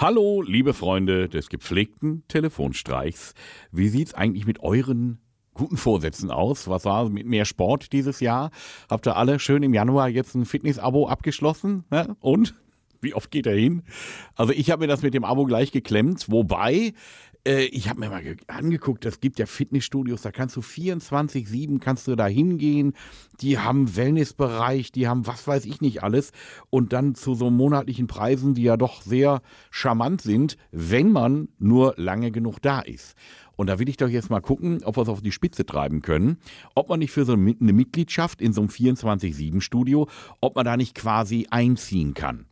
Hallo, liebe Freunde des gepflegten Telefonstreichs. Wie sieht's eigentlich mit euren guten Vorsätzen aus? Was war mit mehr Sport dieses Jahr? Habt ihr alle schön im Januar jetzt ein Fitness-Abo abgeschlossen? Ne? Und? Wie oft geht er hin? Also ich habe mir das mit dem Abo gleich geklemmt, wobei äh, ich habe mir mal angeguckt, es gibt ja Fitnessstudios, da kannst du 24-7 kannst du da hingehen. Die haben Wellnessbereich, die haben was weiß ich nicht alles. Und dann zu so monatlichen Preisen, die ja doch sehr charmant sind, wenn man nur lange genug da ist. Und da will ich doch jetzt mal gucken, ob wir es auf die Spitze treiben können. Ob man nicht für so eine Mitgliedschaft in so einem 24-7-Studio, ob man da nicht quasi einziehen kann.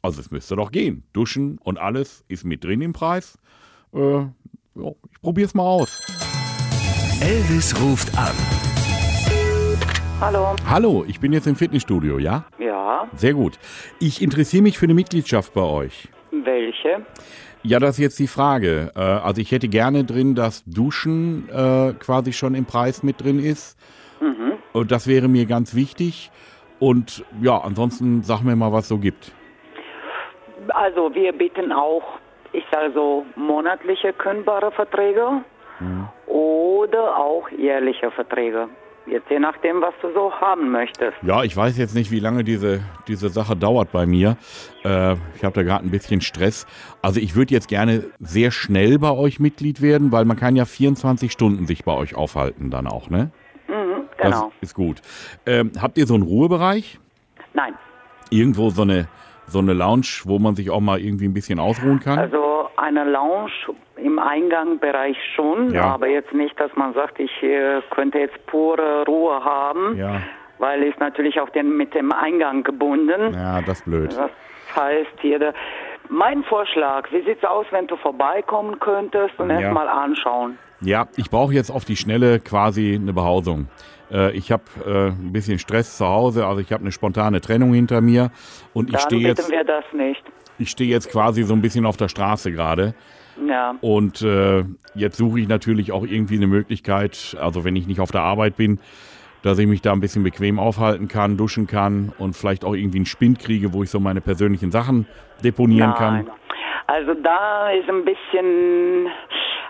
Also es müsste doch gehen. Duschen und alles ist mit drin im Preis. Äh, ja, ich probiere es mal aus. Elvis ruft an. Hallo. Hallo, ich bin jetzt im Fitnessstudio, ja? Ja. Sehr gut. Ich interessiere mich für eine Mitgliedschaft bei euch. Welche? Ja, das ist jetzt die Frage. Äh, also ich hätte gerne drin, dass Duschen äh, quasi schon im Preis mit drin ist. Mhm. Und das wäre mir ganz wichtig. Und ja, ansonsten sag mir mal, was es so gibt. Also wir bieten auch, ich sage so, monatliche kündbare Verträge oder auch jährliche Verträge. Jetzt je nachdem, was du so haben möchtest. Ja, ich weiß jetzt nicht, wie lange diese, diese Sache dauert bei mir. Äh, ich habe da gerade ein bisschen Stress. Also ich würde jetzt gerne sehr schnell bei euch Mitglied werden, weil man kann ja 24 Stunden sich bei euch aufhalten dann auch, ne? Mhm, genau. Das ist gut. Ähm, habt ihr so einen Ruhebereich? Nein. Irgendwo so eine, so eine Lounge, wo man sich auch mal irgendwie ein bisschen ausruhen kann? Also eine Lounge im Eingangbereich schon, Ja. aber jetzt nicht, dass man sagt, ich äh, könnte jetzt pure Ruhe haben, ja, weil ist natürlich auch den, mit dem Eingang gebunden. ja, das ist blöd. Das heißt hier, der, mein Vorschlag, wie sieht's aus, wenn du vorbeikommen könntest und Ja. erst mal anschauen? Ja, ich brauche jetzt auf die Schnelle quasi eine Behausung. Äh, ich habe äh, ein bisschen Stress zu Hause, also ich habe eine spontane Trennung hinter mir und ich stehe jetzt, wir das nicht. ich stehe jetzt quasi so ein bisschen auf der Straße gerade. Ja. Und äh, jetzt suche ich natürlich auch irgendwie eine Möglichkeit, also wenn ich nicht auf der Arbeit bin, dass ich mich da ein bisschen bequem aufhalten kann, duschen kann und vielleicht auch irgendwie einen Spind kriege, wo ich so meine persönlichen Sachen deponieren kann. Nein. Also da ist ein bisschen,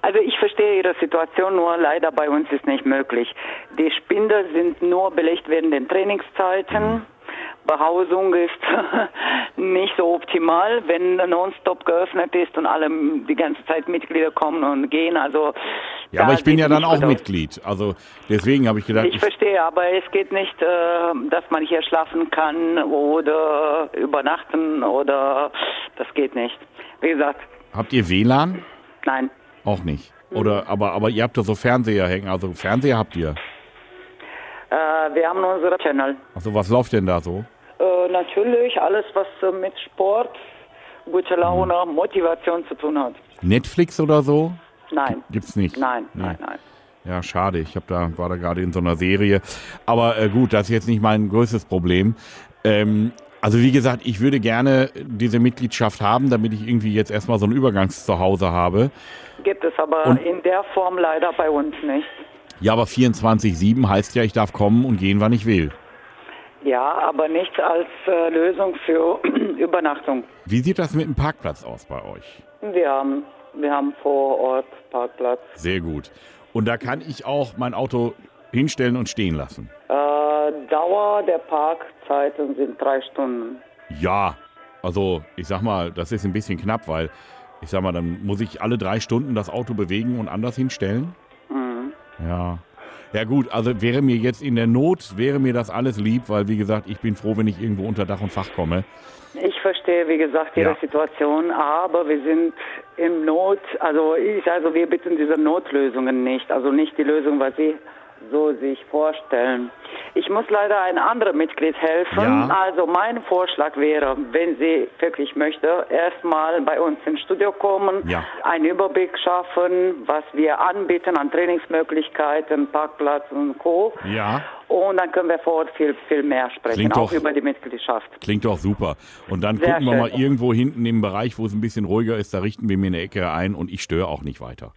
also ich verstehe Ihre Situation, nur leider bei uns ist nicht möglich. Die Spinde sind nur belegt während den Trainingszeiten. Behausung ist nicht so optimal, wenn nonstop geöffnet ist und alle die ganze Zeit Mitglieder kommen und gehen. Also Ja, aber ich bin ja dann auch aus. Mitglied. Also deswegen habe ich gedacht, Ich verstehe, aber es geht nicht, äh, dass man hier schlafen kann oder übernachten oder das geht nicht. Wie gesagt, habt ihr WLAN? nein. Auch nicht. Mhm. Oder aber aber ihr habt da so Fernseher hängen, also Fernseher habt ihr. Äh, wir haben unsere Channel. Also was läuft denn da so? Äh, natürlich alles, was äh, mit Sport, gute Laune, Mhm. Motivation zu tun hat. Netflix oder so? Nein. Gibt's nicht. Nein, Nee. nein, nein. Ja, schade. Ich hab da war da gerade in so einer Serie. Aber äh, gut, das ist jetzt nicht mein größtes Problem. Ähm, also wie gesagt, ich würde gerne diese Mitgliedschaft haben, damit ich irgendwie jetzt erstmal so ein Übergangszuhause habe. Gibt es aber Und- in der Form leider bei uns nicht. Ja, aber 24-7 heißt ja, ich darf kommen und gehen, wann ich will. Ja, aber nicht als äh, Lösung für Übernachtung. Wie sieht das mit dem Parkplatz aus bei euch? Wir haben, wir haben vor Ort Parkplatz. Sehr gut. Und da kann ich auch mein Auto hinstellen und stehen lassen. Äh, Dauer der Parkzeiten sind drei Stunden. Ja, also ich sag mal, das ist ein bisschen knapp, weil ich sag mal, dann muss ich alle drei Stunden das Auto bewegen und anders hinstellen. Mhm. Ja. Ja gut, also wäre mir jetzt in der Not, wäre mir das alles lieb, weil wie gesagt, ich bin froh, wenn ich irgendwo unter Dach und Fach komme. Ich verstehe, wie gesagt, Ihre Ja. Situation, aber wir sind im Not, also ich, also wir bitten diese Notlösungen nicht, also nicht die Lösung, was Sie so sich vorstellen. Ich muss leider ein anderes Mitglied helfen. Ja. Also mein Vorschlag wäre, wenn sie wirklich möchte, erstmal bei uns ins Studio kommen, Ja. einen Überblick schaffen, was wir anbieten an Trainingsmöglichkeiten, Parkplatz und Co. Ja. Und dann können wir vor Ort viel, viel mehr sprechen, Klingt auch doch- über die Mitgliedschaft. Klingt doch super. Und dann Sehr gucken wir mal schön. irgendwo hinten im Bereich, wo es ein bisschen ruhiger ist, da richten wir mir eine Ecke ein und ich störe auch nicht weiter.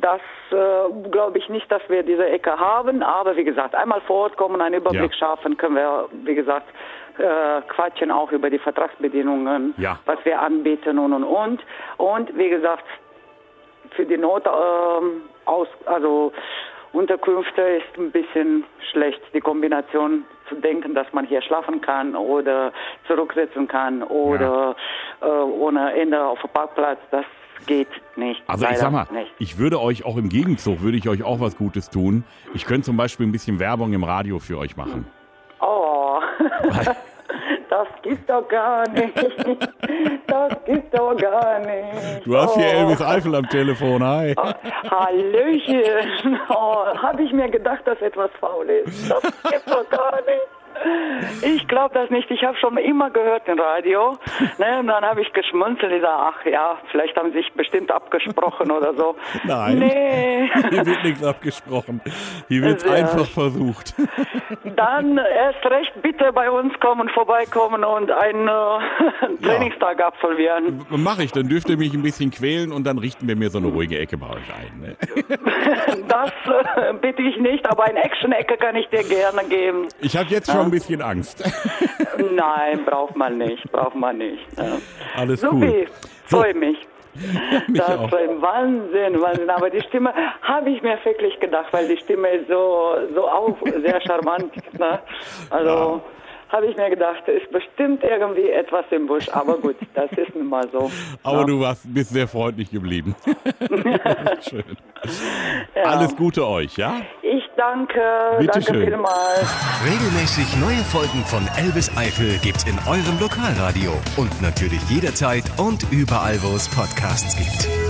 Das äh, glaube ich nicht, dass wir diese Ecke haben, aber wie gesagt, einmal vor Ort kommen, einen Überblick Ja. schaffen, können wir, wie gesagt, äh, quatschen auch über die Vertragsbedingungen, Ja. was wir anbieten und und und. Und wie gesagt, für die Not ähm, aus, also Unterkünfte ist ein bisschen schlecht. Die Kombination zu denken, dass man hier schlafen kann oder zurücksetzen kann oder äh, ohne Ende auf dem Parkplatz, das geht nicht. Also ich sag mal, nicht. ich würde euch auch im Gegenzug, würde ich euch auch was Gutes tun. Ich könnte zum Beispiel ein bisschen Werbung im Radio für euch machen. Oh, das gibt's doch gar nicht. Das gibt's doch gar nicht. Du hast hier oh. Elvis Eifel am Telefon, hi. Hallöchen. Oh, habe ich mir gedacht, dass etwas faul ist. Das gibt's doch gar nicht. Ich glaube das nicht. Ich habe schon immer gehört im Radio. Ne, und dann habe ich geschmunzelt. Ich sage, ach ja, vielleicht haben sie sich bestimmt abgesprochen oder so. Nein. Nee. Hier wird nichts abgesprochen. Hier wird's Sehr einfach versucht. Dann erst recht bitte bei uns kommen, vorbeikommen und einen äh, Trainingstag absolvieren. Mache ich, dann dürft ihr mich ein bisschen quälen und dann richten wir mir so eine ruhige Ecke bei euch ein. Ne? Das äh, bitte ich nicht, aber eine Action-Ecke kann ich dir gerne geben. Ich habe jetzt schon ein bisschen Angst. Nein, braucht man nicht, braucht man nicht. Ja. Alles Supi, cool. So. freue mich. Mich das auch. war ein Wahnsinn, Wahnsinn. Aber die Stimme habe ich mir wirklich gedacht, weil die Stimme ist so, so auch sehr charmant. Ne? Also habe ich mir gedacht, ist bestimmt irgendwie etwas im Busch. Aber gut, das ist nun mal so. Aber ne? du warst, bist sehr freundlich geblieben. Schön. Ja. Alles Gute euch, ja? Ich danke, Bitte danke schön. vielmals. Regelmäßig neue Folgen von Elvis Eifel gibt's in eurem Lokalradio und natürlich jederzeit und überall, wo es Podcasts gibt.